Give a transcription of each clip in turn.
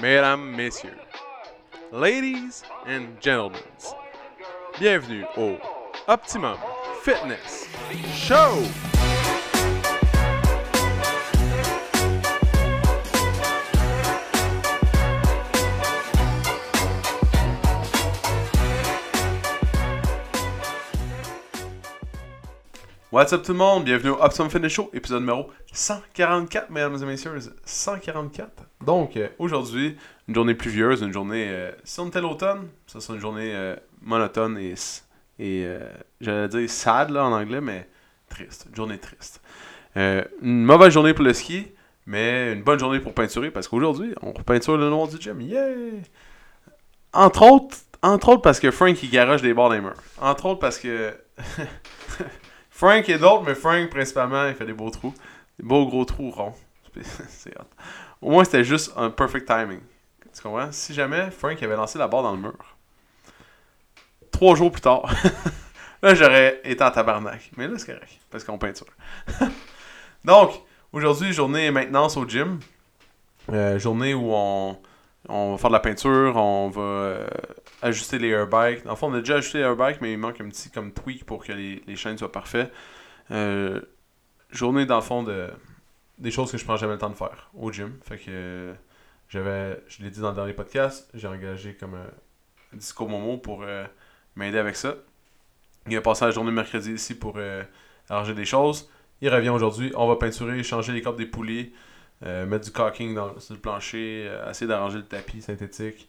mesdames, messieurs, ladies and gentlemen, bienvenue au Optimum Fitness Show! What's up tout le monde? Bienvenue au Optimum Fitness Show, épisode numéro 144, mesdames et messieurs. 144. Donc, euh, aujourd'hui, une journée pluvieuse, une journée. Euh, si on était l'automne, ça serait une journée euh, monotone et. et J'allais dire sad là, en anglais, mais triste. Une journée triste. Une mauvaise journée pour le ski, mais une bonne journée pour peinturer parce qu'aujourd'hui, on peinture le noir du gym. Yeah! Entre autres, entre autres parce que Frank il garage des bords des. Entre autres parce que. Frank et d'autres, mais Frank principalement, il fait des beaux trous. Des beaux gros trous ronds. Au moins, c'était juste un perfect timing. Tu comprends? Si jamais Frank avait lancé la barre dans le mur, trois jours plus tard, là, j'aurais été en tabarnak. Mais là, c'est correct, parce qu'on peinture. Donc, aujourd'hui, journée maintenance au gym. Euh, journée où on, on va faire de la peinture, on va euh, ajuster les airbikes. En fait, on a déjà ajusté les airbikes, mais il manque un petit comme tweak pour que les, les chaînes soient parfaites. Euh, journée, dans le fond, de, des choses que je prends jamais le temps de faire au gym. Fait que euh, j'avais, je l'ai dit dans le dernier podcast, j'ai engagé comme un disco Momo pour euh, m'aider avec ça. Il a passé la journée mercredi ici pour euh, arranger des choses. Il revient aujourd'hui. On va peinturer, changer les cordes des poulies, mettre du caulking dans, sur le plancher, essayer d'arranger le tapis synthétique.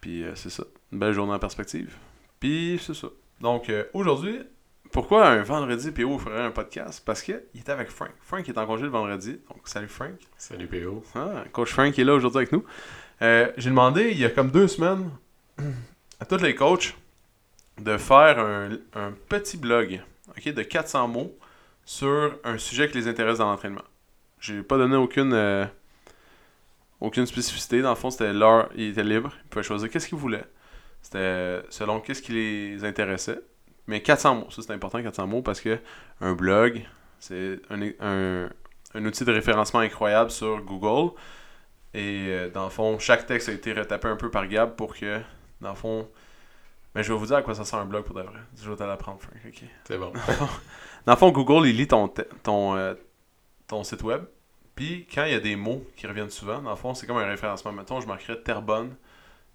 Puis c'est ça. Une belle journée en perspective. Puis c'est ça. Donc aujourd'hui, pourquoi un vendredi PO ferait un podcast? Parce qu'il était avec Frank. Frank est en congé le vendredi. Donc salut Frank. Salut PO. Ah, coach Frank est là aujourd'hui avec nous. Euh, J'ai demandé il y a comme deux semaines à tous les coachs de faire un, un petit blog de 400 mots sur un sujet qui les intéresse dans l'entraînement. J'ai pas donné aucune, euh, aucune spécificité. Dans le fond, c'était l'heure, il était libre. Il pouvait choisir qu'est-ce qu'il voulait. C'était selon qu'est-ce qui les intéressait. Mais 400 mots, ça c'est important 400 mots parce que un blog, c'est un, un, un outil de référencement incroyable sur Google. Et euh, dans le fond, chaque texte a été retapé un peu par Gab pour que, dans le fond, mais je vais vous dire à quoi ça sert un blog pour de vrai. Je vais te l'apprendre, Frank. C'est bon. Dans le fond, Google, il lit ton, ton, euh, ton site web. Puis, quand il y a des mots qui reviennent souvent, dans le fond, c'est comme un référencement. Mettons, je marquerais Terrebonne,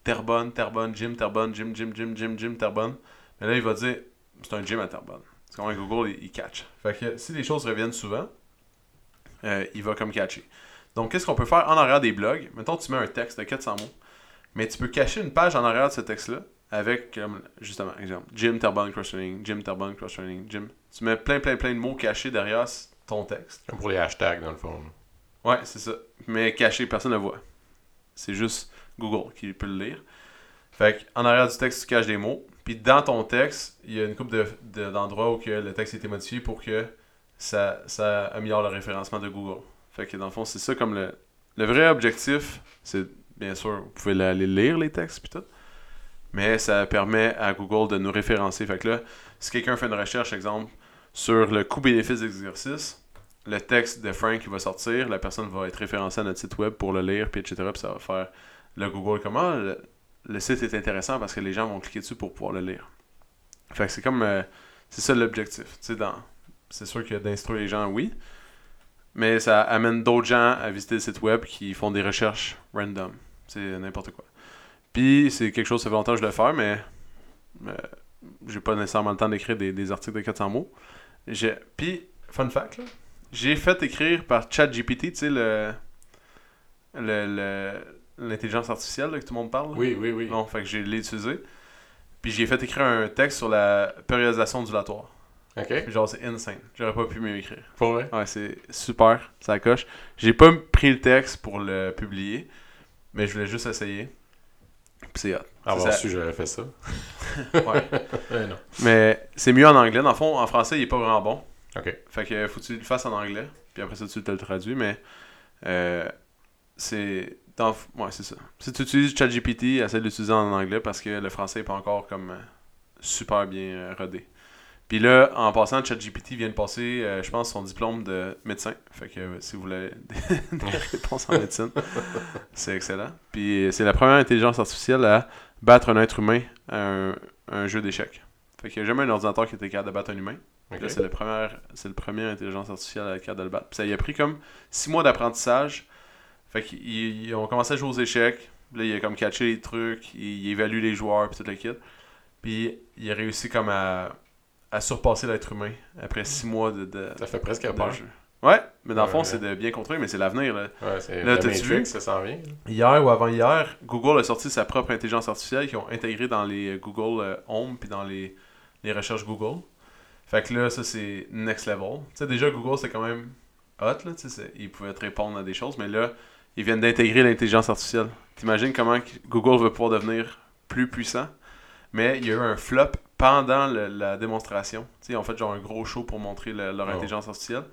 Terrebonne, Terrebonne, gym, Terrebonne, gym, gym, gym, gym, gym, Terrebonne. Mais là, il va dire, c'est un gym à Terrebonne. C'est comme Google, il, il catch. Fait que si les choses reviennent souvent, euh, il va comme catcher. Donc, qu'est-ce qu'on peut faire en arrière des blogs? Mettons, tu mets un texte de 400 mots, mais tu peux cacher une page en arrière de ce texte-là avec, comme, justement, exemple, Gym Terrebonne Cross Training, Gym Terrebonne Cross Training, Gym. Tu mets plein, plein, plein de mots cachés derrière ton texte. Comme pour les hashtags, dans le fond. Ouais, c'est ça. Mais caché, personne ne le voit. C'est juste Google qui peut le lire. Fait en arrière du texte, tu caches des mots. Puis dans ton texte, il y a une couple de, de- d'endroits où le texte a été modifié pour que ça, ça améliore le référencement de Google. Fait que dans le fond, c'est ça comme le, le vrai objectif. C'est bien sûr, vous pouvez aller lire les textes puis tout. Mais ça permet à Google de nous référencer. Fait que là, si quelqu'un fait une recherche, exemple, sur le coût-bénéfice d'exercice, le texte de Frank qui va sortir, la personne va être référencée à notre site web pour le lire, puis etc. Puis ça va faire le Google comment le site est intéressant parce que les gens vont cliquer dessus pour pouvoir le lire. Fait que c'est comme euh, c'est ça l'objectif. C'est sûr que d'instruire les gens, oui, mais ça amène d'autres gens à visiter le site web qui font des recherches random. C'est n'importe quoi. Puis c'est quelque chose, ça fait longtemps que je le fais, mais euh, j'ai pas nécessairement le temps d'écrire des, des articles de 400 mots. J'ai- Puis, fun fact, là, j'ai fait écrire par ChatGPT, tu sais, le, le, le- l'intelligence artificielle là, que tout le monde parle. Oui, oui, oui. Bon, fait que j'ai l'ai utilisé. Puis j'ai fait écrire un texte sur la périodisation ondulatoire. Ok. Genre, c'est insane. J'aurais pas pu mieux écrire. Pour vrai? Ouais, c'est super, ça coche. J'ai pas pris le texte pour le publier, mais je voulais juste essayer. Puis c'est hot. Avoir ça- su, j'aurais fait ça. Ouais. Non. Mais c'est mieux en anglais. Dans le fond, en français, il est pas vraiment bon. Ok. Fait que faut que tu le fasses en anglais. Puis après ça, tu te le traduis. Mais euh, c'est. Ouais, c'est ça. Si tu utilises ChatGPT, essaie de l'utiliser en anglais parce que le français est pas encore comme euh, super bien euh, rodé. Puis là, en passant, ChatGPT vient de passer, euh, je pense, son diplôme de médecin. Fait que euh, si vous voulez des, des réponses en médecine, c'est excellent. Puis c'est la première intelligence artificielle à battre un être humain à un, un jeu d'échecs. Fait qu'il n'y a jamais un ordinateur qui était capable de battre un humain. Là, c'est le premier, c'est le premier intelligence artificielle à être capable de le battre. Puis ça y a pris comme six mois d'apprentissage. Fait qu'ils ils ont commencé à jouer aux échecs. Là, il a comme catché les trucs, il, il évalue les joueurs, puis tout le kit. Puis il a réussi comme à, à surpasser l'être humain après six mois de, de, Ça fait presque de peur. jeu. Ouais, mais dans le fond, Ouais. c'est de bien construire, mais c'est l'avenir. là. Ouais, c'est Là, la t'as-tu vu? Matrix, ça s'en vient. Hier ou avant-hier, Google a sorti sa propre intelligence artificielle qu'ils ont intégrée dans les euh, Google euh, Home puis dans les, les recherches Google. Fait que là, ça c'est next level. Tu sais, déjà Google c'était quand même hot, là, tu sais, c'est- ils pouvaient te répondre à des choses, mais là, ils viennent d'intégrer l'intelligence artificielle. T'imagines comment Google va pouvoir devenir plus puissant? Mais il y a eu un flop pendant le- la démonstration. Tu sais, ils ont fait genre un gros show pour montrer le- leur Oh. intelligence artificielle.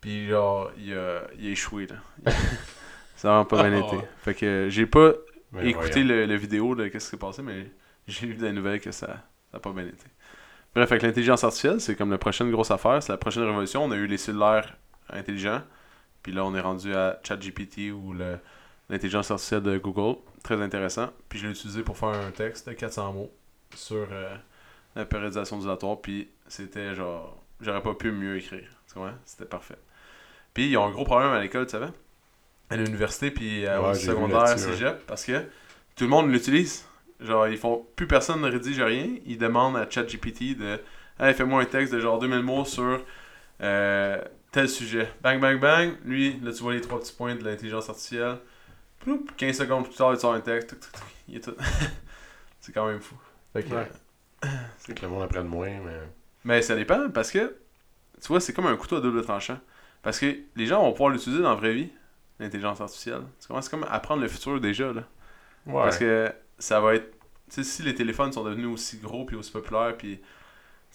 Puis genre, il a, il a échoué, là. Ça a vraiment pas bien Oh. été. Fait que j'ai pas Mais écouté le, le vidéo de qu'est-ce qui s'est passé, mais j'ai lu des nouvelles que ça n'a pas bien été. Bref, avec l'intelligence artificielle, c'est comme la prochaine grosse affaire, c'est la prochaine révolution. On a eu les cellulaires intelligents, puis là on est rendu à ChatGPT ou l'intelligence artificielle de Google. Très intéressant. Puis je l'ai utilisé pour faire un texte de 400 mots sur euh, la périodisation ondulatoire, puis c'était genre, j'aurais pas pu mieux écrire. Tu comprends? C'était parfait. Puis ils ont un gros problème à l'école, tu savais? À l'université, puis euh, Ouais, au secondaire, cégep, parce que tout le monde l'utilise. Genre, ils font plus personne ne rédige rien. Ils demandent à ChatGPT de Hey, fais-moi un texte de genre 2000 mots sur euh, tel sujet. Bang, bang, bang. Lui, là, tu vois les trois petits points de l'intelligence artificielle. Ploup, 15 secondes plus tard, il sort un texte. Tuc, tuc, tuc. Il est tout. c'est quand même fou. Fait que, Ouais. C'est que le monde apprenne moins, mais. mais ça dépend parce que, tu vois, c'est comme un couteau à double tranchant. Parce que les gens vont pouvoir l'utiliser dans la vraie vie, l'intelligence artificielle. C'est comme apprendre le futur déjà, là. Ouais. Parce que ça va être. Tu sais, si les téléphones sont devenus aussi gros puis aussi populaires, puis.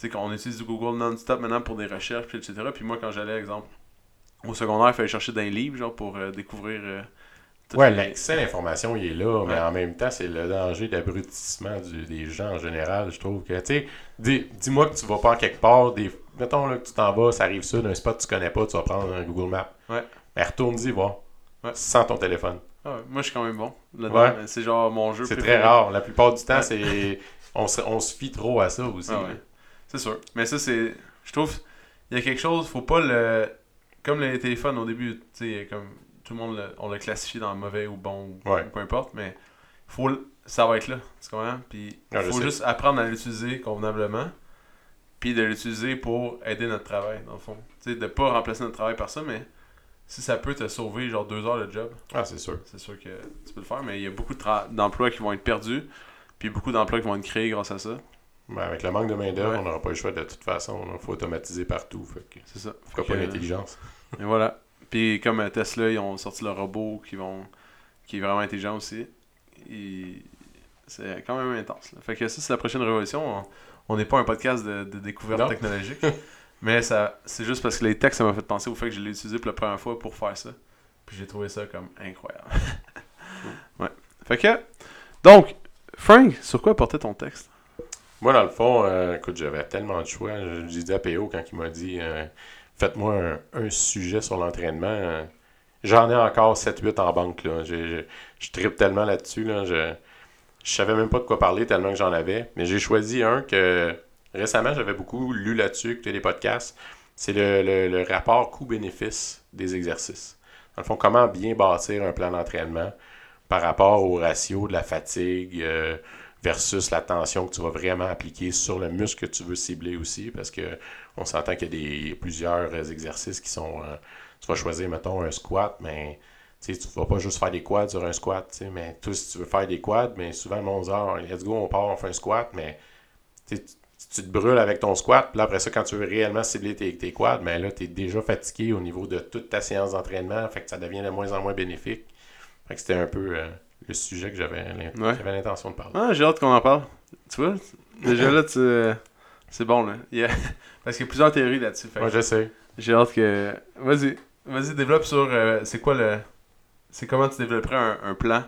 Sais, quand on utilise du Google non-stop maintenant pour des recherches, puis etc. Puis moi, quand j'allais, exemple, au secondaire, il fallait chercher dans les livres, genre, pour euh, découvrir. euh, Ouais, l'accès à l'information, il est là, mais Ouais. en même temps, c'est le danger d'abrutissement des gens en général, je trouve. que Tu sais, dis- dis-moi que tu vas pas en quelque part, des... mettons là, que tu t'en vas, ça arrive ça, d'un spot que tu connais pas, tu vas prendre un Google Maps. Ouais. Mais retourne-y, voir. Ouais. Sans ton téléphone. Ah ouais, moi, je suis quand même bon. là-dedans. Ouais. C'est genre mon jeu C'est très rare. La plupart du temps, c'est. On se, on se fie trop à ça aussi. Ah ouais. C'est sûr. Mais ça, c'est. Je trouve. Il y a quelque chose, faut pas le. Comme les téléphones au début, tu sais, comme tout le monde, le- on l'a classifié dans mauvais ou bon, ou peu importe, mais faut le- ça va être là, tu comprends? Puis Ah, je faut sais. juste apprendre à l'utiliser convenablement, puis de l'utiliser pour aider notre travail, dans le fond. Tu sais, de pas remplacer notre travail par ça, mais si ça peut te sauver genre deux heures de job, Ah, c'est sûr. c'est sûr que tu peux le faire, mais il y a beaucoup d'emplois qui vont être perdus, puis beaucoup d'emplois qui vont être créés grâce à ça. Mais avec le manque de main-d'œuvre, Ouais. on n'aura pas le choix de toute façon. Il faut automatiser partout. C'est ça. pourquoi pas l'intelligence? Et voilà. Puis comme euh, Tesla, ils ont sorti le robot qui vont qui est vraiment intelligent aussi. Et c'est quand même intense. là. Fait que ça, c'est la prochaine révolution. On- On n'est pas un podcast de, de découverte Non. technologique. mais ça c'est juste parce que les textes, ça m'a fait penser au fait que je l'ai utilisé pour la première fois pour faire ça. Puis j'ai trouvé ça comme incroyable. ouais. Fait que. Donc, Frank, sur quoi portait ton texte? Moi, dans le fond, euh, écoute, j'avais tellement de choix. J'ai dit à PO quand il m'a dit euh, Faites-moi un, sujet sur l'entraînement. J'en ai encore 7-8 en banque. Là. J'ai- Je tripe tellement là-dessus. Là. Je, je savais même pas de quoi parler tellement que j'en avais. Mais j'ai choisi un que récemment, j'avais beaucoup lu là-dessus, écouté des podcasts. C'est le rapport coût-bénéfice des exercices. Dans le fond, comment bien bâtir un plan d'entraînement par rapport au ratio de la fatigue, euh, versus la tension que tu vas vraiment appliquer sur le muscle que tu veux cibler aussi, parce que on s'entend qu'il y a plusieurs exercices qui sont... euh, tu vas choisir, mettons, un squat, mais tu tu vas pas juste faire des quads sur un squat, mais toi, si tu veux faire des quads, mais souvent, monde dit, ah, let's go, on part, on fait un squat, mais tu te brûles avec ton squat, puis après ça, quand tu veux réellement cibler tes, quads, mais là, tu es déjà fatigué au niveau de toute ta séance d'entraînement, fait que ça devient de moins en moins bénéfique. C'était un peu euh, le sujet que j'avais Ouais. l'intention de parler. Ah, j'ai hâte qu'on en parle. Tu vois, déjà là, tu... c'est bon là. Parce qu'il y a plusieurs théories là-dessus. Ouais, je sais. J'ai hâte que. Vas-y. Vas-y, développe sur. euh, c'est quoi le. C'est comment tu développerais un, un plan,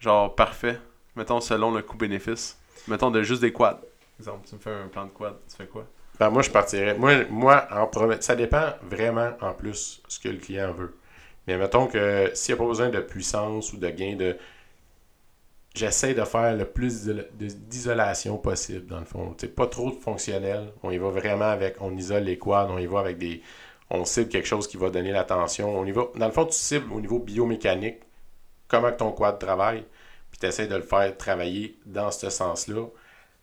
genre parfait, mettons selon le coût-bénéfice. Mettons de juste des quads. Exemple, tu me fais un plan de quad, tu fais quoi? Ben, moi, je partirais. Moi, moi en premier, ça dépend vraiment en plus ce que le client veut. Mais mettons que s'il n'y a pas besoin de puissance ou de gain de. J'essaie de faire le plus d'isolation possible, dans le fond. Pas trop de fonctionnel. On y va vraiment avec. On isole les quads, on y va avec des. On cible quelque chose qui va donner la tension. On y va. Dans le fond, tu cibles au niveau biomécanique comment ton quad travaille, puis tu essaies de le faire travailler dans ce sens-là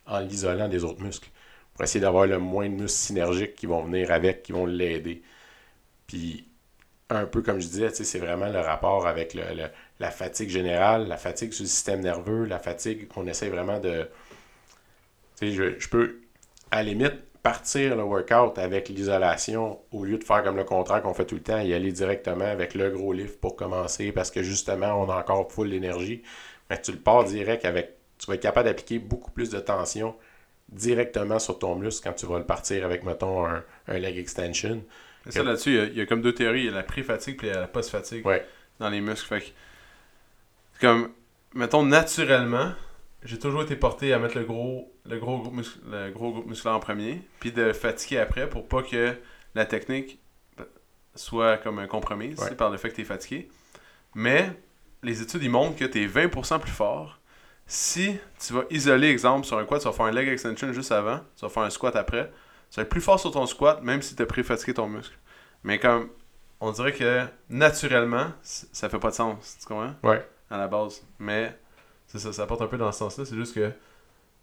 en l'isolant des autres muscles pour essayer d'avoir le moins de muscles synergiques qui vont venir avec, qui vont l'aider. Puis, un peu comme je disais, c'est vraiment le rapport avec la fatigue générale, la fatigue sur le système nerveux, la fatigue qu'on essaie vraiment de. Je, je peux, à la limite, partir le workout avec l'isolation au lieu de faire comme le contraire qu'on fait tout le temps, y aller directement avec le gros lift pour commencer parce que justement, on a encore full d'énergie. Mais tu le pars direct avec. Tu vas être capable d'appliquer beaucoup plus de tension directement sur ton muscle quand tu vas le partir avec, mettons, un, leg extension. ça, là-dessus, il y, a comme deux théories. Il y a la pré-fatigue et la post-fatigue dans les muscles. Fait comme, mettons, naturellement, j'ai toujours été porté à mettre le gros, le gros, groupe, le gros groupe musculaire en premier, puis de fatiguer après pour pas que la technique soit comme compromise par le fait que tu es fatigué. Mais les études ils montrent que tu es 20% plus fort si tu vas isoler, exemple, sur un quad, tu vas faire un leg extension juste avant, tu vas faire un squat après, tu vas être plus fort sur ton squat, même si tu as pré-fatigué ton muscle. Mais comme, on dirait que naturellement, ça fait pas de sens, tu comprends? Ouais. À la base. Mais, c'est ça, ça apporte un peu dans ce sens-là, c'est juste que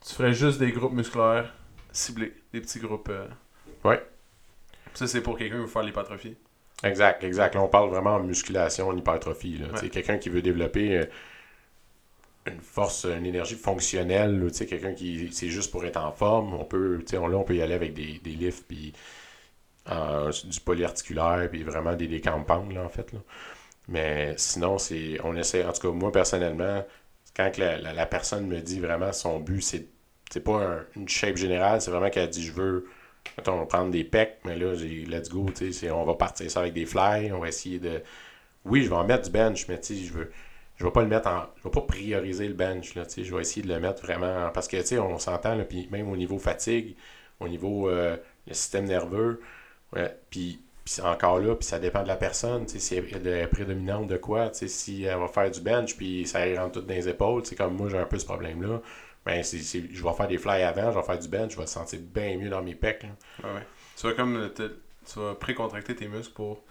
tu ferais juste des groupes musculaires ciblés, des petits groupes. Euh... Ouais. Ça, c'est pour quelqu'un qui veut faire l'hypertrophie. Exact, exact. Là, on parle vraiment en musculation, en hypertrophie. Ouais. Quelqu'un qui veut développer. Euh, une force, une énergie fonctionnelle, tu sais, quelqu'un qui c'est juste pour être en forme, on peut, tu sais, on, là, on peut y aller avec des, des lifts, puis du polyarticulaire, puis vraiment des, des là, en fait. Là. Mais sinon, c'est on essaie, en tout cas, moi, personnellement, quand la, la, personne me dit vraiment son but, c'est c'est pas une shape générale, c'est vraiment qu'elle dit je veux prendre des pecs, mais là, j'ai let's go, on va partir ça avec des fly, on va essayer de. Oui, je vais en mettre du bench, mais tu sais, je veux je vais pas le mettre en. Je vais pas prioriser le bench. Là, je vais essayer de le mettre vraiment. Parce que on s'entend, puis même au niveau fatigue, au niveau euh, le système nerveux, puis encore là, puis ça dépend de la personne, si elle est prédominante de quoi, si elle va faire du bench, puis ça rentre tout dans les épaules, comme moi j'ai un peu ce problème-là, ben je vais faire des fly avant, je vais faire du bench, je vais me sentir bien mieux dans mes pecs. Ouais, ouais. Tu vas comme tu vas précontracter tes muscles pour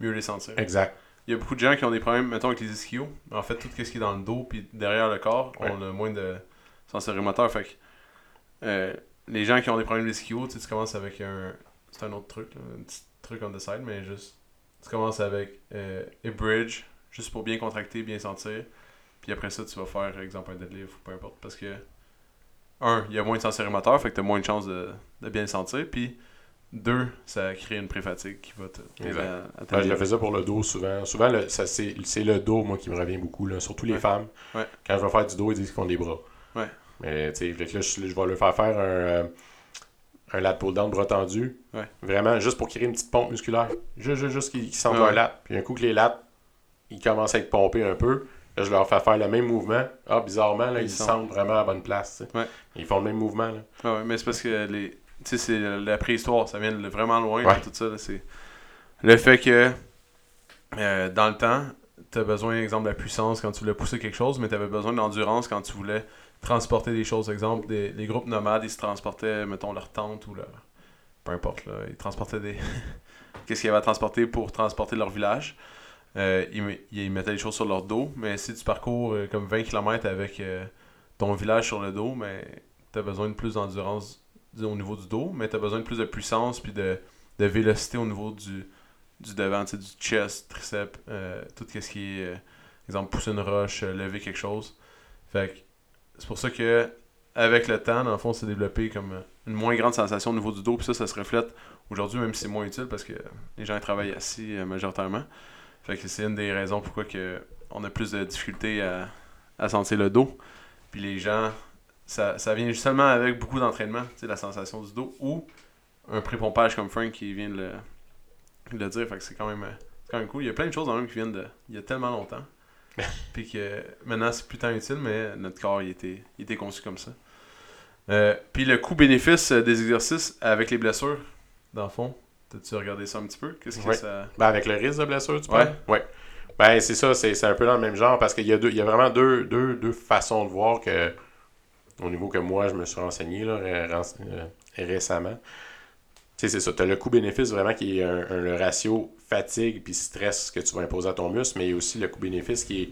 mieux les sentir. Exact il y a beaucoup de gens qui ont des problèmes, mettons, avec les ischios. En fait, tout ce qui est dans le dos puis derrière le corps, on a moins de sensorimoteur. Fait que euh, les gens qui ont des problèmes d'ischio, tu, tu commences avec un. C'est un autre truc, un petit truc on the side, mais juste. Tu commences avec euh, a bridge, juste pour bien contracter, bien sentir. Puis après ça, tu vas faire, exemple, un deadlift ou peu importe. Parce que, un, il y a moins de sensorimoteur, fait que tu as moins de chances de, de bien le sentir. Puis deux, ça crée une pré-fatigue qui va te. Ben, je le faisais pour le dos souvent. Souvent, c'est le dos, moi, qui me revient beaucoup. Là. Surtout les femmes. Quand je vais faire du dos, ils disent qu'ils font des bras. Ouais. Mais tu sais, là, je, vais leur faire faire un, euh, un lat pull down bras tendu. Vraiment, juste pour créer une petite pompe musculaire. Juste, juste, qu'ils sentent un lat. Puis un coup que les lats, ils commencent à être pompés un peu. Là, je leur fais faire le même mouvement. Ah, bizarrement, là, ils, sentent vraiment à la bonne place. Ils font le même mouvement. Là. ouais, mais c'est parce que les tu sais, c'est la préhistoire, ça vient de vraiment loin, tout ça. C'est le fait que euh, dans le temps, tu as besoin, exemple, de la puissance quand tu voulais pousser quelque chose, mais tu avais besoin d'endurance quand tu voulais transporter des choses. Exemple, des, les groupes nomades, ils se transportaient, mettons, leur tente ou leur. Peu importe, là, ils transportaient des. Qu'est-ce qu'ils avaient à transporter pour transporter leur village euh, ils, mettaient les choses sur leur dos, mais si tu parcours euh, comme 20 km avec ton village sur le dos, mais tu as besoin de plus d'endurance au niveau du dos, mais tu as besoin de plus de puissance puis de, de vélocité au niveau du, du devant, du chest, triceps, euh, tout ce qui est, euh, exemple, pousser une roche, euh, lever quelque chose. Fait c'est pour ça que avec le temps, dans le fond, c'est développé comme une moins grande sensation au niveau du dos, puis ça, ça se reflète aujourd'hui, même si c'est moins utile parce que les gens travaillent assis majoritairement. Fait que c'est une des raisons pourquoi que on a plus de difficultés à, à sentir le dos. Puis les gens ça, ça vient seulement avec beaucoup d'entraînement, la sensation du dos, ou un pré-pompage comme Frank qui vient de le, dire. Fait que c'est quand même quand même cool. Il y a plein de choses dans même qui viennent de il y a tellement longtemps. puis que maintenant c'est plus tant utile, mais notre corps il était, il était conçu comme ça. Euh, puis le coût-bénéfice euh, des exercices avec les blessures, dans le fond, t'as-tu regardé ça un petit peu? Qu'est-ce que Ouais. ça... Ben, avec le risque de blessure, tu parles? Ouais. Ben, c'est ça, c'est c'est un peu dans le même genre parce qu'il y, a deux- il y a vraiment deux, deux, deux façons de voir que, au niveau que moi, je me suis renseigné là, ré- euh, récemment. Sais, c'est ça. Tu as le coût-bénéfice vraiment qui est un, le ratio fatigue puis stress que tu vas imposer à ton muscle, mais il y a aussi le coût-bénéfice qui est,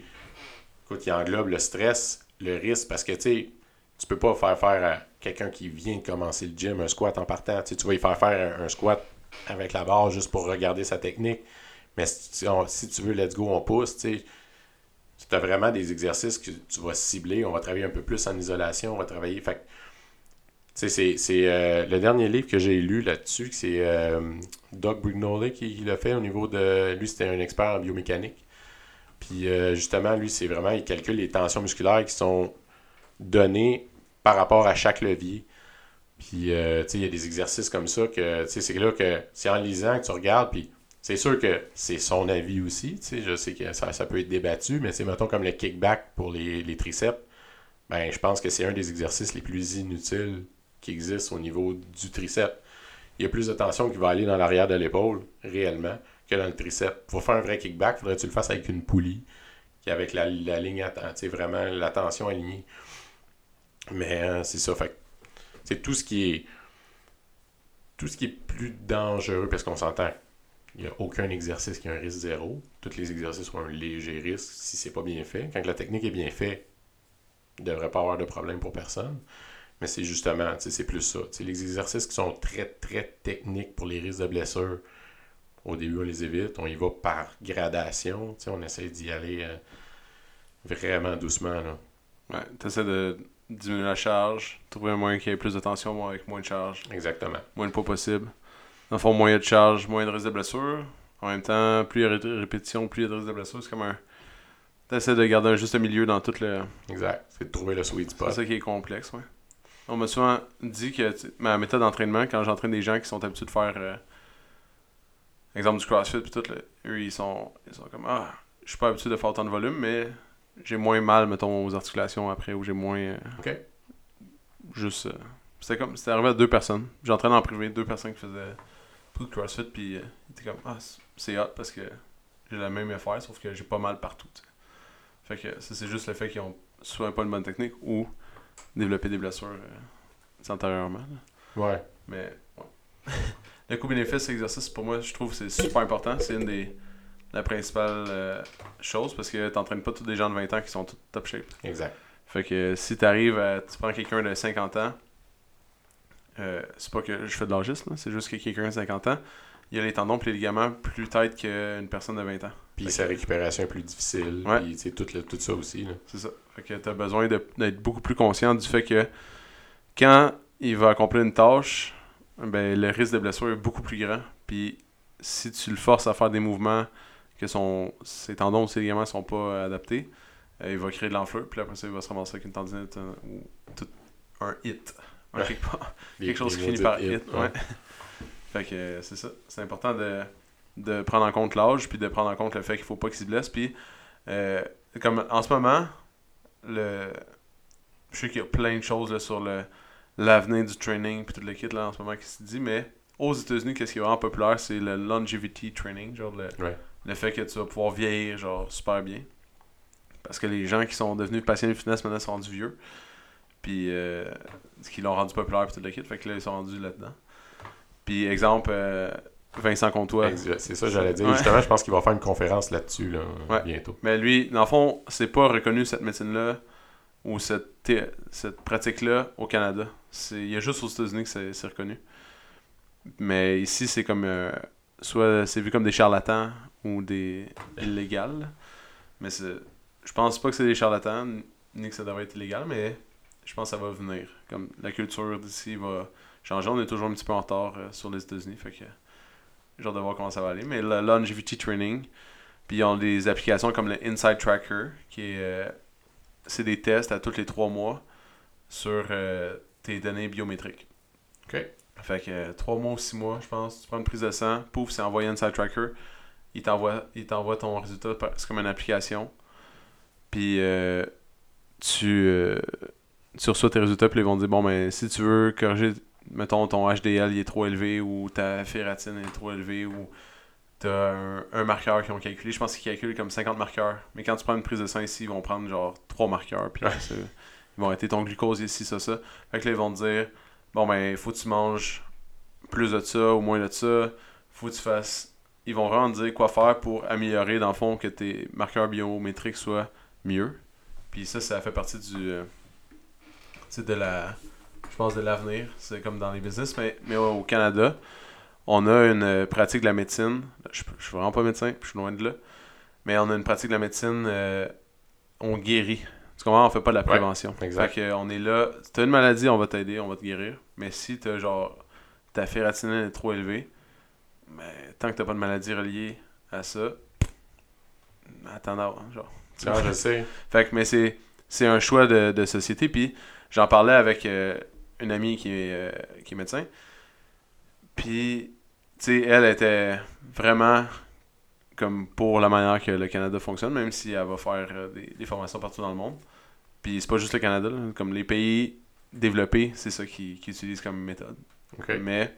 écoute, qui englobe le stress, le risque, parce que tu sais, tu peux pas faire faire à quelqu'un qui vient commencer le gym un squat en partant. Tu tu vas y faire faire un, squat avec la barre juste pour regarder sa technique. Mais si, tu veux, let's go, on pousse, tu as vraiment des exercices que tu vas cibler. On va travailler un peu plus en isolation. On va travailler. C'est, euh, le dernier livre que j'ai lu là-dessus, c'est euh, Doug Brignoli qui, l'a fait au niveau de. Lui, c'était un expert en biomécanique. Puis euh, justement, lui, c'est vraiment, il calcule les tensions musculaires qui sont données par rapport à chaque levier. Puis, tu sais, il y a des exercices comme ça que, tu sais, c'est là que c'est en lisant que tu regardes, puis c'est sûr que c'est son avis aussi, tu sais, je sais que ça, ça peut être débattu, mais c'est, mettons, comme le kickback pour les, les triceps, ben, je pense que c'est un des exercices les plus inutiles qui existent au niveau du triceps. Il y a plus de tension qui va aller dans l'arrière de l'épaule, réellement, que dans le triceps. Pour faire un vrai kickback, faudrait que tu le fasses avec une poulie, avec la, la ligne, vraiment la tension alignée. Mais euh, c'est ça, fait c'est tout ce qui est tout ce qui est plus dangereux, parce qu'on s'entend, il n'y a aucun exercice qui a un risque zéro. Tous les exercices ont un léger risque si c'est pas bien fait. Quand la technique est bien faite, il ne devrait pas avoir de problème pour personne. Mais c'est justement, tu c'est plus ça. Tu les exercices qui sont très, très techniques pour les risques de blessure, au début, on les évite. On y va par gradation. Tu on essaie d'y aller euh, vraiment doucement. Là. Ouais, t'essaies de diminuer la charge, trouver un moyen qu'il y ait plus de tension avec moins de charge, Exactement. moins de poids possible. Dans le fond, moins de charge, moins de risque de blessure. En même temps, plus il y a de répétitions, plus il y a de risque de blessure. C'est comme un... T'essaies de garder un juste milieu dans tout le... Exact. C'est de trouver le sweet C'est spot. ça qui est complexe, ouais. On m'a souvent dit que ma méthode d'entraînement, quand j'entraîne des gens qui sont habitués de faire, euh, exemple du CrossFit, puis tout, là, eux, ils sont, ils sont comme, ah, je suis pas habitué de faire autant de volume, mais j'ai moins mal, mettons, aux articulations après, ou j'ai moins, euh, OK. juste, euh, c'était comme, c'était arrivé à deux personnes. J'entraînais en privé, deux personnes qui faisaient tout de CrossFit, puis euh, ils étaient comme, ah, c'est- hot parce que j'ai la même affaire, sauf que j'ai pas mal partout. Fait que c'est juste le fait qu'ils ont soit pas une bonne technique ou développé des blessures euh, antérieurement. là. Ouais. Mais ouais. le coût-bénéfice exercice, pour moi, je trouve que c'est super important. C'est une des la principale euh, chose parce que t'entraînes pas tous des gens de 20 ans qui sont tous top shape. Exact. Fait que si t'arrives à. Tu prends quelqu'un de 50 ans, euh, c'est pas que je fais de l'âgisme, c'est juste que quelqu'un de 50 ans, il a les tendons et les ligaments plus têtes qu'une personne de 20 ans. Puis sa récupération est plus difficile. Ouais. Puis, tu tout, le- tout ça aussi. C'est ça. Fait que t'as besoin de- d'être beaucoup plus conscient du fait que quand il va accomplir une tâche, ben le risque de blessure est beaucoup plus grand. Puis si tu le forces à faire des mouvements que son, ses tendons ou ses ligaments sont pas adaptés, euh, il va créer de l'enflure. Puis après ça, il va se ramasser avec une tendinite euh, ou un hit. Un Ouais. quelque part. Quelque chose qui finit par hit. Ouais. Fait que euh, c'est ça. C'est important de, de prendre en compte l'âge, puis de prendre en compte le fait qu'il faut pas qu'il se blesse. Puis, euh, comme en ce moment, le... je sais qu'il y a plein de choses là, sur le l'avenir du training, puis tout le kit là, en ce moment qui se dit, mais aux États-Unis, qu'est-ce qui est vraiment populaire, c'est le longevity training, genre le, Ouais. le fait que tu vas pouvoir vieillir genre super bien. Parce que les gens qui sont devenus passionnés de fitness maintenant sont rendus vieux. Puis euh, qui l'ont rendu populaire puis tout le kit. Fait que là, ils sont rendus là-dedans. Puis exemple, euh, Vincent Comtois. C'est ça, j'allais dire. Ouais. Justement, je pense qu'il va faire une conférence là-dessus là, Ouais. bientôt. Mais lui, dans le fond, c'est pas reconnu cette médecine-là ou cette, cette pratique-là au Canada. Il y a juste aux États-Unis que c'est reconnu. Mais ici, c'est comme. euh, soit c'est vu comme des charlatans ou des illégales. Mais je pense pas que c'est des charlatans ni que ça devrait être illégal, mais je pense que ça va venir. Comme la culture d'ici va On est toujours un petit peu en retard euh, sur les États-Unis. Fait que de voir comment ça va aller. Mais le longevity training, puis ils ont des applications comme le Inside Tracker, qui est euh, c'est des tests à tous les trois mois sur euh, tes données biométriques. OK. Fait que euh, trois mois ou six mois, je pense, tu prends une prise de sang, pouf, c'est envoyé Inside Tracker, il t'envoie il t'envoie ton résultat, c'est comme une application. Puis tu, tu reçois tes résultats, puis ils vont te dire bon, ben, si tu veux corriger, mettons, ton HDL il est trop élevé, ou ta ferratine est trop élevée, ou t'as un, un marqueur qu'ils ont calculé. Je pense qu'ils calculent comme 50 marqueurs. Mais quand tu prends une prise de sang ici, ils vont prendre genre 3 marqueurs, puis ils vont arrêter ton glucose ici, ça, ça. Fait que là, ils vont te dire bon, ben, il faut que tu manges plus de ça ou moins de ça. Faut que tu fasses. Ils vont vraiment te dire quoi faire pour améliorer, dans le fond, que tes marqueurs biométriques soient mieux. Puis ça, ça fait partie du. euh, tu sais, de la. Je pense de l'avenir. C'est comme dans les business. Mais, mais au Canada, on a une euh, pratique de la médecine. Je, je suis vraiment pas médecin, puis je suis loin de là. Mais on a une pratique de la médecine. euh, on guérit. Tu comprends? On fait pas de la Ouais, prévention. exact. Fait que, on est là. Si t'as une maladie, on va t'aider, on va te guérir. Mais si t'as genre. Ta ferritinine est trop élevée, mais tant que t'as pas de maladie reliée à ça, attends d'avoir, genre. Non, je sais. Fait que, mais c'est, c'est un choix de, de société. Puis j'en parlais avec euh, une amie qui est, euh, qui est médecin. Puis, tu sais, elle était vraiment comme pour la manière que le Canada fonctionne, même si elle va faire euh, des, des formations partout dans le monde. Puis c'est pas juste le Canada, là. comme les pays développés, c'est ça qu'ils qu'ils utilisent comme méthode. Mais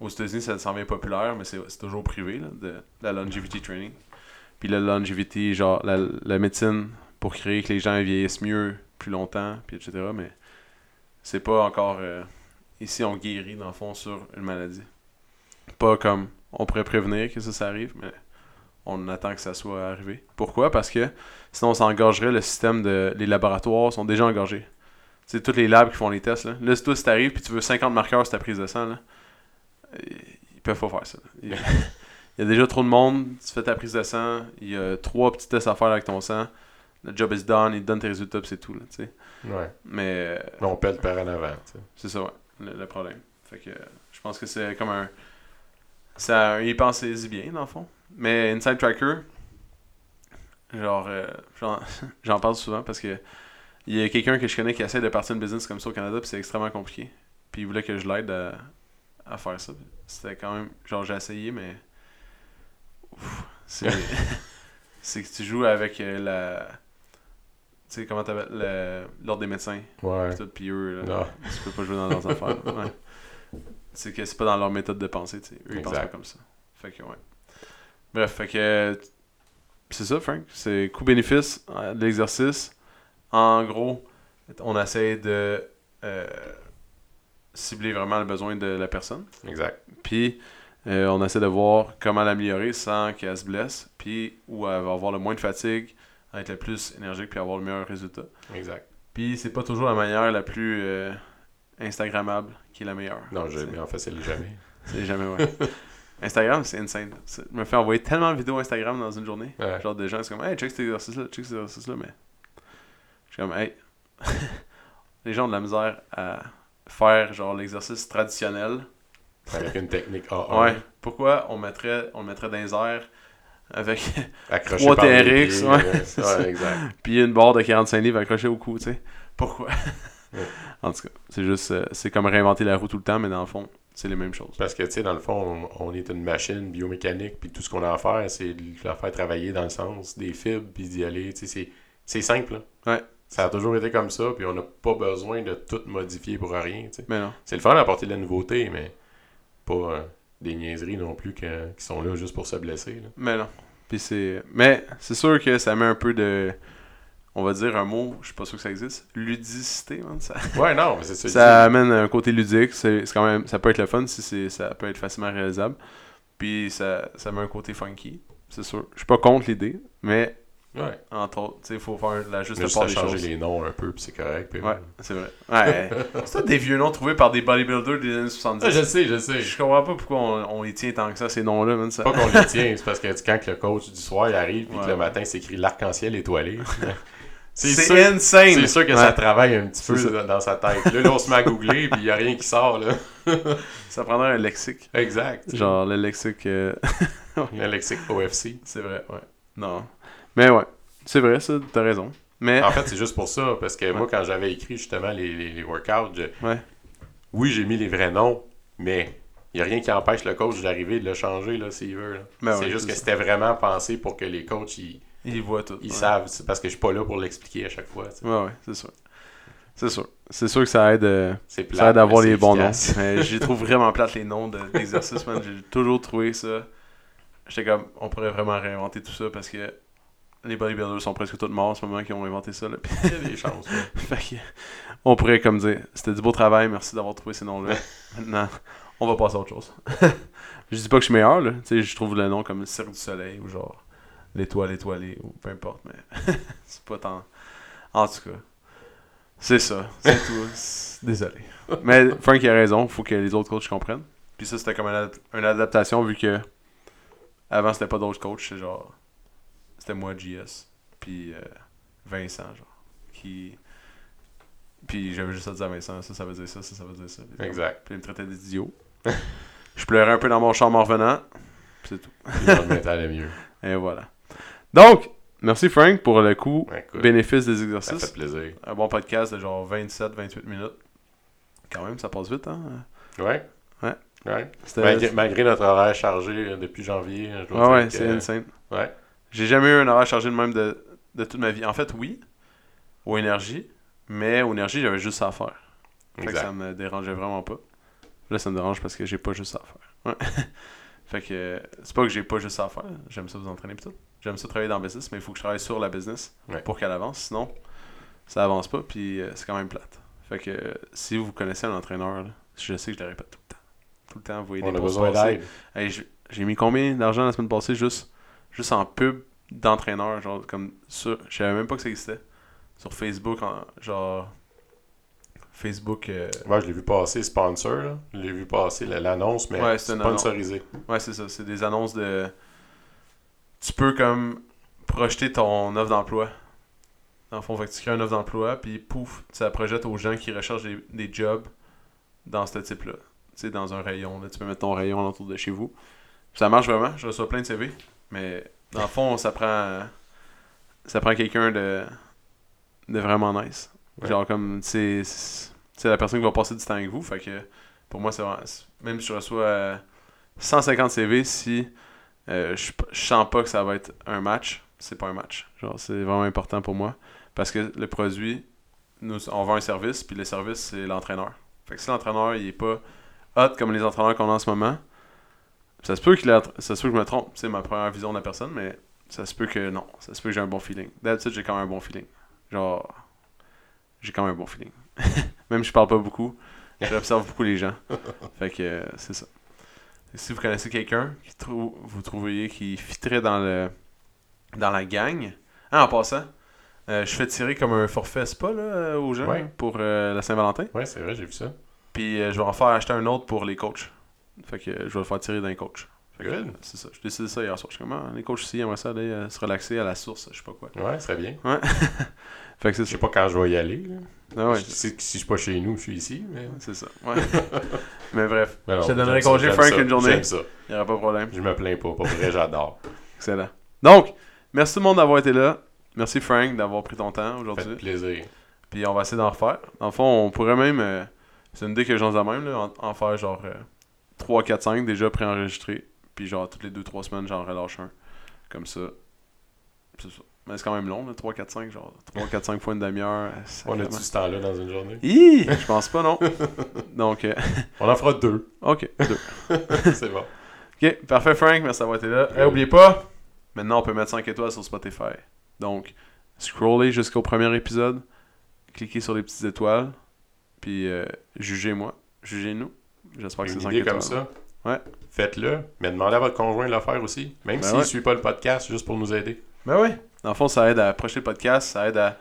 aux États-Unis, ça s'en vient populaire, mais c'est c'est toujours privé, là, de la longevity training. Puis la longevity, genre la, la médecine pour créer que les gens vieillissent mieux, plus longtemps, puis etc. Mais c'est pas encore. euh, ici, on guérit, dans le fond, sur une maladie. Pas comme on pourrait prévenir que ça, arrive, mais on attend que ça soit arrivé. Pourquoi? Parce que sinon, ça engorgerait le système de. Les laboratoires sont déjà engorgés. Sais, tous les labs qui font les tests, là. Là, si toi, si t'arrives puis tu veux 50 marqueurs sur ta prise de sang, là, euh, ils peuvent pas faire ça. Il il y a déjà trop de monde, tu fais ta prise de sang, il y a trois petits tests à faire avec ton sang, le job is done, il te donne tes résultats, c'est tout, là. Ouais. Mais euh, Mais on pèle par en avant. c'est ça, ouais, le, le problème. Fait que je pense que c'est comme un. Ça, y pensez-y bien, dans le fond. Mais Inside Tracker, genre, euh, j'en, j'en parle souvent parce que il y a quelqu'un que je connais qui essaie de partir une business comme ça au Canada, puis c'est extrêmement compliqué. Puis il voulait que je l'aide à, à faire ça. C'était quand même. Genre, j'ai essayé, mais. Ouf, c'est. c'est que tu joues avec euh, la. Tu sais, comment t'appelles le- L'ordre des médecins. Ouais. Tout, pis eux, là, tu peux pas jouer dans leurs affaires. Ouais. C'est que c'est pas dans leur méthode de pensée, tu sais. Eux, ils pensent pas comme ça. Fait que, ouais. Bref, fait que. C'est ça, Frank. C'est coût-bénéfice euh, de l'exercice. En gros, on essaie de euh, cibler vraiment le besoin de la personne. Exact. Puis, euh, on essaie de voir comment l'améliorer sans qu'elle se blesse. Puis, où elle va avoir le moins de fatigue, être le plus énergique, puis avoir le meilleur résultat. Exact. Puis c'est pas toujours la manière la plus euh, Instagrammable qui est la meilleure. Non, mais en fait, c'est le jamais. C'est jamais ouais. Instagram, c'est insane. Je me fais envoyer tellement de vidéos Instagram dans une journée. Ouais. Genre des gens, c'est comme, hey, check cet exercice-là, check cet exercice-là, mais. Je suis comme, hey. Les gens ont de la misère à faire, genre, l'exercice traditionnel. Avec une technique A1. Ouais. Pourquoi on mettrait, on le mettrait dans les airs avec. Trois TRX, ouais. Puis une barre de 45 livres accrochée au cou, tu sais. Pourquoi? Ouais. En tout cas, c'est juste. euh, c'est comme réinventer la roue tout le temps, mais dans le fond, c'est les mêmes choses. Parce que, tu sais, dans le fond, on, on est une machine biomécanique, puis tout ce qu'on a à faire, c'est de la faire travailler dans le sens des fibres, puis d'y aller. Tu sais, c'est- simple. là. Ouais. Ça a toujours été comme ça, puis on n'a pas besoin de tout modifier pour rien. tu sais. Mais non. C'est le fun d'apporter de la nouveauté, mais pas euh, des niaiseries non plus qui sont là juste pour se blesser. là. Mais non. Puis c'est. Mais c'est sûr que ça met un peu de. On va dire un mot, je suis pas sûr que ça existe. Ludicité, man. Ça, Ouais, non, mais c'est ça. ça amène un côté ludique. C'est c'est quand même. Ça peut être le fun si c'est. Ça peut être facilement réalisable. Puis ça, ça met un côté funky. C'est sûr. Je suis pas contre l'idée, mais Ouais. entre autres, tu sais, il faut faire la juste Juste part des changer choses. les noms un peu, puis c'est correct. puis- Ouais, c'est vrai. Ouais. c'est des vieux noms trouvés par des bodybuilders des années 70. Ah, je sais, je sais. Je comprends pas pourquoi on, on les tient tant que ça, ces noms-là, man. Ça... Pas qu'on les tient, c'est parce que quand le coach du soir il arrive puis Ouais, que le matin c'est écrit l'arc-en-ciel étoilé. C'est sûr, insane! c'est sûr que Ouais. ça travaille un petit peu ça. dans sa tête. Là, là, on se met à googler puis il n'y a rien qui sort. là. Ça prendrait un lexique. Exact. Genre le lexique. euh, Le lexique OFC. c'est vrai, ouais. Non. Mais ouais, c'est vrai, ça, t'as raison. Mais. En fait, c'est juste pour ça, parce que moi, quand j'avais écrit justement les, les, les workouts, je- Ouais. oui, j'ai mis les vrais noms, mais il n'y a rien qui empêche le coach d'arriver et de le changer là, s'il veut. Ben c'est ouais, juste que c'était vraiment pensé pour que les coachs ils, Ils voient tout. ils ouais. savent, c'est parce que je suis pas là pour l'expliquer à chaque fois. Ouais, ouais, c'est sûr. C'est sûr. C'est sûr que ça aide, euh, plate, ça aide à avoir les bons noms. J'ai trouvé vraiment plate les noms de- d'exercices, man. J'ai toujours trouvé ça. J'étais comme, on pourrait vraiment réinventer tout ça parce que les bodybuilders sont presque tous morts en ce moment qui ont inventé ça. Là. Puis, Il y a des chances. fait que, on pourrait comme dire, c'était du beau travail, merci d'avoir trouvé ces noms-là. Maintenant, on va passer à autre chose. je dis pas que je suis meilleur, là. Je trouve le nom comme Cirque du Soleil ou genre l'étoile étoilée ou peu importe, mais c'est pas tant. En tout cas, c'est ça, c'est tout. Désolé. Mais Frank a raison, faut que les autres coachs comprennent. Puis ça, c'était comme une, ad- une adaptation vu que avant c'était pas d'autres coachs, c'est genre c'était moi JS, puis euh, Vincent genre qui puis j'avais juste à dire à Vincent, ça, ça veut dire ça, ça, ça veut dire ça. Puis, Exact. Puis il me traitait d'idiot. je pleurais un peu dans mon champ en revenant. puis c'est tout. T'allais mieux. Et voilà. Donc, merci Frank pour le coup écoute, bénéfice des ça exercices. fait plaisir. Un bon podcast de genre 27-28 minutes. Quand même, ça passe vite, hein? Ouais. Ouais. Ouais. C'était... Malgré, malgré notre horaire chargé euh, depuis janvier, je dois Ouais, ouais, dire c'est insane. Ouais. J'ai jamais eu un horaire chargé de même de, de toute ma vie. En fait, oui, au énergie, mais au énergie, j'avais juste ça à faire. Fait que ça me dérangeait vraiment pas. Là, ça me dérange parce que j'ai pas juste ça à faire. Ouais. fait que c'est pas que j'ai pas juste ça à faire. J'aime ça vous entraîner tout. J'aime ça travailler dans le business, mais il faut que je travaille sur la business Ouais. pour qu'elle avance. Sinon, ça avance pas, puis euh, c'est quand même plate. Fait que euh, si vous connaissez un entraîneur, là, je sais que je le répète tout le temps. Tout le temps, vous voyez On des a besoin d'aide. Hey, j'ai mis combien d'argent la semaine passée juste, juste en pub d'entraîneur, genre comme ça. Je savais même pas que ça existait. Sur Facebook, en- genre Facebook. euh, Ouais, je l'ai vu passer sponsor, là. Je l'ai vu passer la- l'annonce, mais Ouais, sponsorisé. Ouais, c'est ça. C'est des annonces de. Tu peux comme projeter ton offre d'emploi. Dans le fond, fait que tu crées une offre d'emploi, puis pouf, ça la projette aux gens qui recherchent des, des jobs dans ce type-là. Tu sais, dans un rayon. Là, tu peux mettre ton rayon autour de chez vous. Puis ça marche vraiment. Je reçois plein de CV. Mais dans le fond, ça prend. Ça prend quelqu'un de. de vraiment nice. Ouais. Genre comme. C'est. C'est la personne qui va passer du temps avec vous. Fait que pour moi, c'est Même si je reçois. euh, 150 CV si euh, je, je sens pas que ça va être un match, c'est pas un match. Genre, c'est vraiment important pour moi. Parce que le produit, nous, on vend un service, puis le service, c'est l'entraîneur. Fait que si l'entraîneur, il est pas hot comme les entraîneurs qu'on a en ce moment, ça se peut, qu'il a- ça se peut que je me trompe. C'est ma première vision de la personne, mais ça se peut que non. Ça se peut que j'ai un bon feeling. D'habitude, j'ai quand même un bon feeling. Genre, j'ai quand même un bon feeling. même si je parle pas beaucoup, j'observe beaucoup les gens. Fait que euh, c'est ça. Et si vous connaissez quelqu'un qui vous trouveriez qui fitterait dans le dans la gang. Ah, en passant, euh, je fais tirer comme un forfait spa là, aux gens Ouais. pour euh, la Saint-Valentin. Ouais, c'est vrai, j'ai vu ça. Puis je vais en faire acheter un autre pour les coachs. Fait que euh, je vais le faire tirer d'un coach. Fait c'est ça. Je décidé ça hier soir. Je suis comme, ah, les coachs ici aimeraient ça aller euh, se relaxer à la source, je sais pas quoi. Ouais, très bien. Fait que c'est Je ça. sais pas quand je vais y aller. là. Ah ouais, Je sais que si je suis pas chez nous, je suis ici. Mais... c'est ça. Ouais. Mais bref, Mais non, je te donnerai ça, congé Frank ça, une journée. J'aime ça. Il n'y aura pas de problème. Je me plains pas. Pour vrai, j'adore. Excellent. Donc, merci tout le monde d'avoir été là. Merci Frank d'avoir pris ton temps Ça fait aujourd'hui. plaisir. Puis on va essayer d'en refaire. Dans le fond, on pourrait même. euh, c'est une idée que j'en ai même, là, en, en faire genre euh, 3, 4, 5 déjà préenregistrés. Puis genre toutes les 2-3 semaines, j'en relâche un. Comme ça. C'est ça. Mais c'est quand même long, là, 3, 4, 5, genre 3, 4, 5 fois une demi-heure. euh, On a-tu ce temps-là dans une journée? Hi! Je pense pas, non. Donc, euh, On en fera deux. ok. deux. c'est bon. Ok, parfait, Frank. Merci d'avoir été là. Et oubliez pas, maintenant on peut mettre 5 étoiles sur Spotify. Donc, scrollez jusqu'au premier épisode, cliquez sur les petites étoiles, puis euh, jugez-moi, jugez-nous. J'espère que c'est Une 5 idée étoiles. comme ça. Ouais. Faites-le. Mais demandez à votre conjoint de le faire aussi. Même Ben s'il ne ouais. suit pas le podcast, juste pour nous aider. Ben oui. Dans le fond, ça aide à approcher le podcast, ça aide à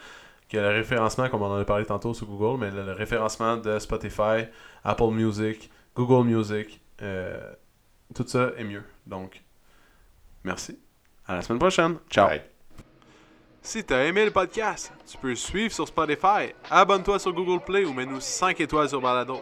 que le référencement, comme on en a parlé tantôt sur Google, mais le, le référencement de Spotify, Apple Music, Google Music, euh, tout ça est mieux. Donc, merci. À la semaine prochaine. Ciao. Bye. Si t'as aimé le podcast, tu peux suivre sur Spotify, abonne-toi sur Google Play ou mets-nous 5 étoiles sur Balados.